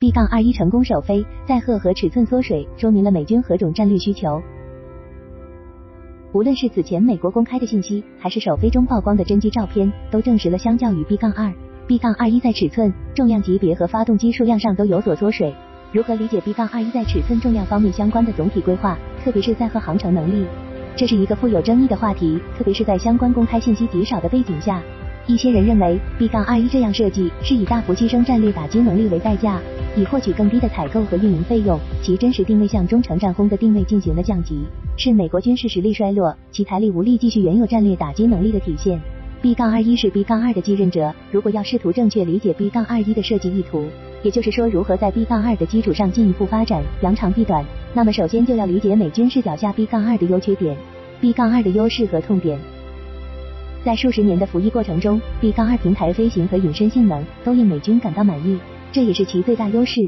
B 杠二一成功首飞，载荷和尺寸缩水，说明了美军何种战略需求。无论是此前美国公开的信息，还是首飞中曝光的真机照片，都证实了相较于 B 杠二，B 杠二一在尺寸、重量级别和发动机数量上都有所缩水。如何理解 B 杠二一在尺寸、重量方面相关的总体规划，特别是载荷航程能力？这是一个富有争议的话题，特别是在相关公开信息极少的背景下。一些人认为 B 杠二一这样设计是以大幅牺牲战略打击能力为代价，以获取更低的采购和运营费用，其真实定位向中程战轰的定位进行了降级。是美国军事实力衰落，其财力无力继续原有战略打击能力的体现。B 杠二一是 B 杠二的继任者。如果要试图正确理解 B 杠二一的设计意图，也就是说如何在 B 杠二的基础上进一步发展，扬长避短，那么首先就要理解美军视角下 B 杠二的优缺点，B 杠二的优势和痛点。在数十年的服役过程中，B 杠二平台飞行和隐身性能都令美军感到满意，这也是其最大优势。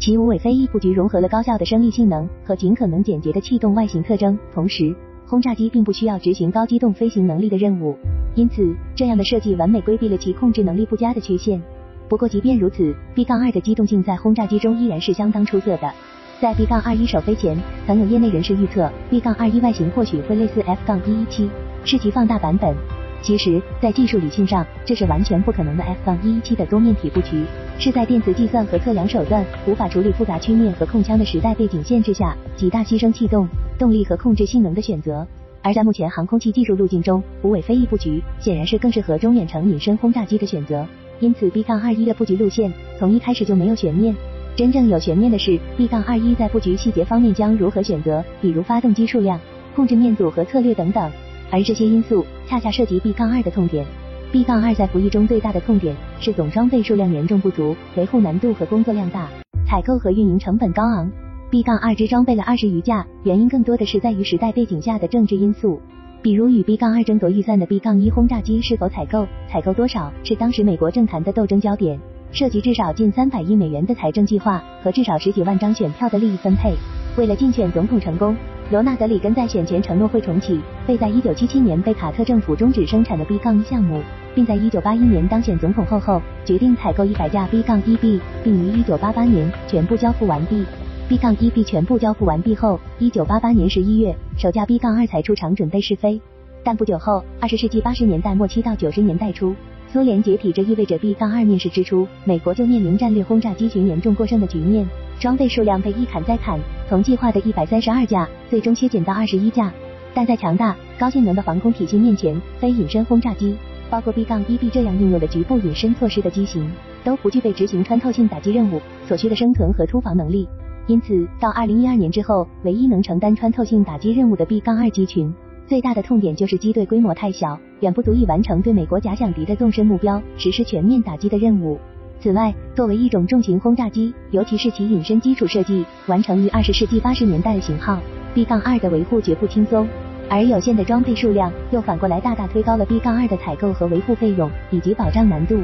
其无尾飞翼布局融合了高效的升力性能和尽可能简洁的气动外形特征，同时轰炸机并不需要执行高机动飞行能力的任务，因此这样的设计完美规避了其控制能力不佳的缺陷。不过即便如此，B 杠二的机动性在轰炸机中依然是相当出色的。在 B 杠二一首飞前，曾有业内人士预测 B 杠二一外形或许会类似 F 杠一一七，是其放大版本。其实，在技术理性上，这是完全不可能的。F 杠一一七的多面体布局，是在电磁计算和测量手段无法处理复杂曲面和控枪的时代背景限制下，极大牺牲气动、动力和控制性能的选择。而在目前航空器技术路径中，无尾飞翼布局显然是更适合中远程隐身轰炸机的选择。因此，B 杠二一的布局路线从一开始就没有悬念。真正有悬念的是，B 杠二一在布局细节方面将如何选择，比如发动机数量、控制面组和策略等等。而这些因素恰恰涉及 B 杠二的痛点。B 杠二在服役中最大的痛点是总装备数量严重不足，维护难度和工作量大，采购和运营成本高昂。B 杠二只装备了二十余架，原因更多的是在于时代背景下的政治因素，比如与 B 杠二争夺预算的 B 杠一轰炸机是否采购，采购多少，是当时美国政坛的斗争焦点，涉及至少近三百亿美元的财政计划和至少十几万张选票的利益分配。为了竞选总统成功。罗纳德里根在选前承诺会重启被在1977年被卡特政府终止生产的 B 杠一项目，并在1981年当选总统后后决定采购100架 B 杠一 B，并于1988年全部交付完毕。B 杠一 B 全部交付完毕后，1988年11月，首架 B 杠二才出厂准备试飞。但不久后，20世纪80年代末期到90年代初，苏联解体，这意味着 B 杠二面世之初，美国就面临战略轰炸机群严重过剩的局面。装备数量被一砍再砍，从计划的一百三十二架，最终削减到二十一架。但在强大、高性能的防空体系面前，非隐身轰炸机，包括 B 杠一 B 这样应用的局部隐身措施的机型，都不具备执行穿透性打击任务所需的生存和突防能力。因此，到二零一二年之后，唯一能承担穿透性打击任务的 B 杠二机群，最大的痛点就是机队规模太小，远不足以完成对美国假想敌的纵深目标实施全面打击的任务。此外，作为一种重型轰炸机，尤其是其隐身基础设计完成于二十世纪八十年代的型号，B 杠二的维护绝不轻松，而有限的装备数量又反过来大大推高了 B 杠二的采购和维护费用以及保障难度。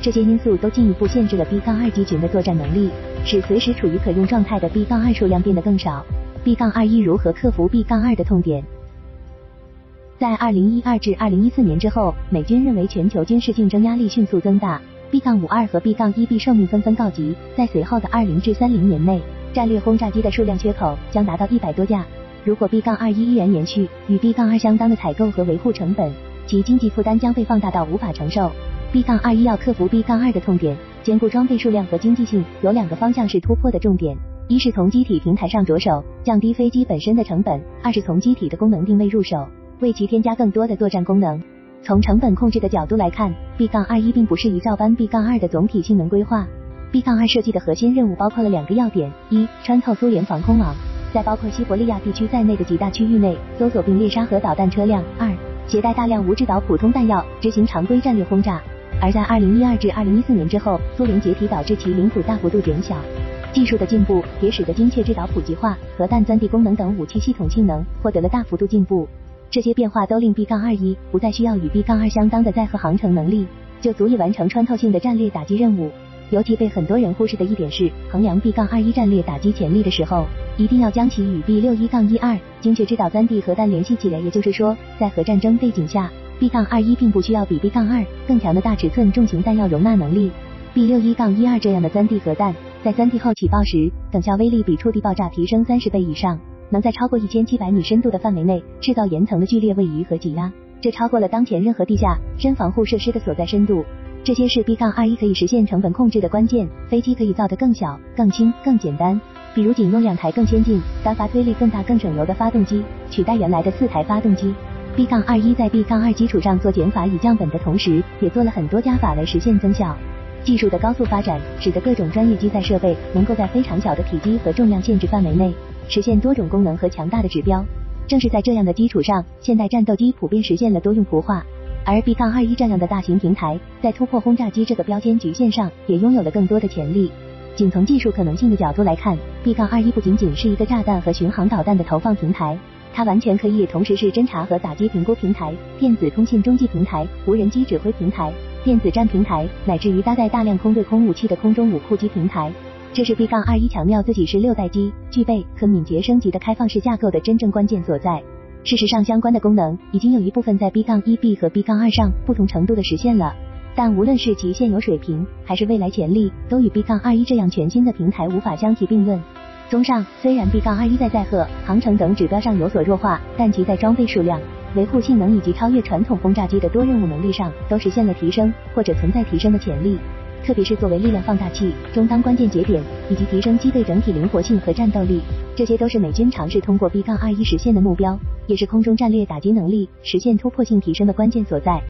这些因素都进一步限制了 B 杠二机群的作战能力，使随时处于可用状态的 B 杠二数量变得更少。B 杠二一如何克服 B 杠二的痛点？在二零一二至二零一四年之后，美军认为全球军事竞争压力迅速增大。B 杠五二和 B 杠一 B 寿命纷纷告急，在随后的二零至三零年内，战略轰炸机的数量缺口将达到一百多架。如果 B 杠二一依然延续与 B 杠二相当的采购和维护成本，其经济负担将被放大到无法承受。B 杠二一要克服 B 杠二的痛点，兼顾装备数量和经济性，有两个方向是突破的重点：一是从机体平台上着手，降低飞机本身的成本；二是从机体的功能定位入手，为其添加更多的作战功能。从成本控制的角度来看，B 杠二一并不适宜照搬 B 杠二的总体性能规划。B 杠二设计的核心任务包括了两个要点：一、穿透苏联防空网，在包括西伯利亚地区在内的极大区域内搜索并猎杀核导弹车辆；二、携带大量无制导普通弹药，执行常规战略轰炸。而在二零一二至二零一四年之后，苏联解体导致其领土大幅度减小，技术的进步也使得精确制导普及化、核弹钻地功能等武器系统性能获得了大幅度进步。这些变化都令 B 杠二一不再需要与 B 杠二相当的载荷航程能力，就足以完成穿透性的战略打击任务。尤其被很多人忽视的一点是，衡量 B 杠二一战略打击潜力的时候，一定要将其与 B 六一杠一二精确制导三地核弹联系起来。也就是说，在核战争背景下，B 杠二一并不需要比 B 杠二更强的大尺寸重型弹药容纳能力。B 六一杠一二这样的三地核弹在三 D 后起爆时，等效威力比触地爆炸提升三十倍以上，能在超过一千七百米深度的范围内制造岩层的剧烈位移和挤压，这超过了当前任何地下深防护设施的所在深度。这些是 B 杠二一可以实现成本控制的关键。飞机可以造得更小、更轻、更简单，比如仅用两台更先进、单发推力更大、更省油的发动机取代原来的四台发动机。B 杠二一在 B 杠二基础上做减法以降本的同时，也做了很多加法来实现增效。技术的高速发展，使得各种专业机载设备能够在非常小的体积和重量限制范围内，实现多种功能和强大的指标。正是在这样的基础上，现代战斗机普遍实现了多用途化。而 B 杠二一这样的大型平台，在突破轰炸机这个标签局限上，也拥有了更多的潜力。仅从技术可能性的角度来看，B 杠二一不仅仅是一个炸弹和巡航导弹的投放平台，它完全可以同时是侦察和打击评估平台、电子通信中继平台、无人机指挥平台、电子战平台，乃至于搭载大量空对空武器的空中武库机平台。这是 B 杠二一强调自己是六代机，具备可敏捷升级的开放式架构的真正关键所在。事实上，相关的功能已经有一部分在 B 杠一 B 和 B 杠二上不同程度的实现了，但无论是其现有水平还是未来潜力，都与 B 杠二一这样全新的平台无法相提并论。综上，虽然 B 杠二一在载荷、航程等指标上有所弱化，但其在装备数量、维护性能以及超越传统轰炸机的多任务能力上都实现了提升或者存在提升的潜力。特别是作为力量放大器、充当关键节点，以及提升机队整体灵活性和战斗力，这些都是美军尝试通过 B 杠二一实现的目标，也是空中战略打击能力实现突破性提升的关键所在。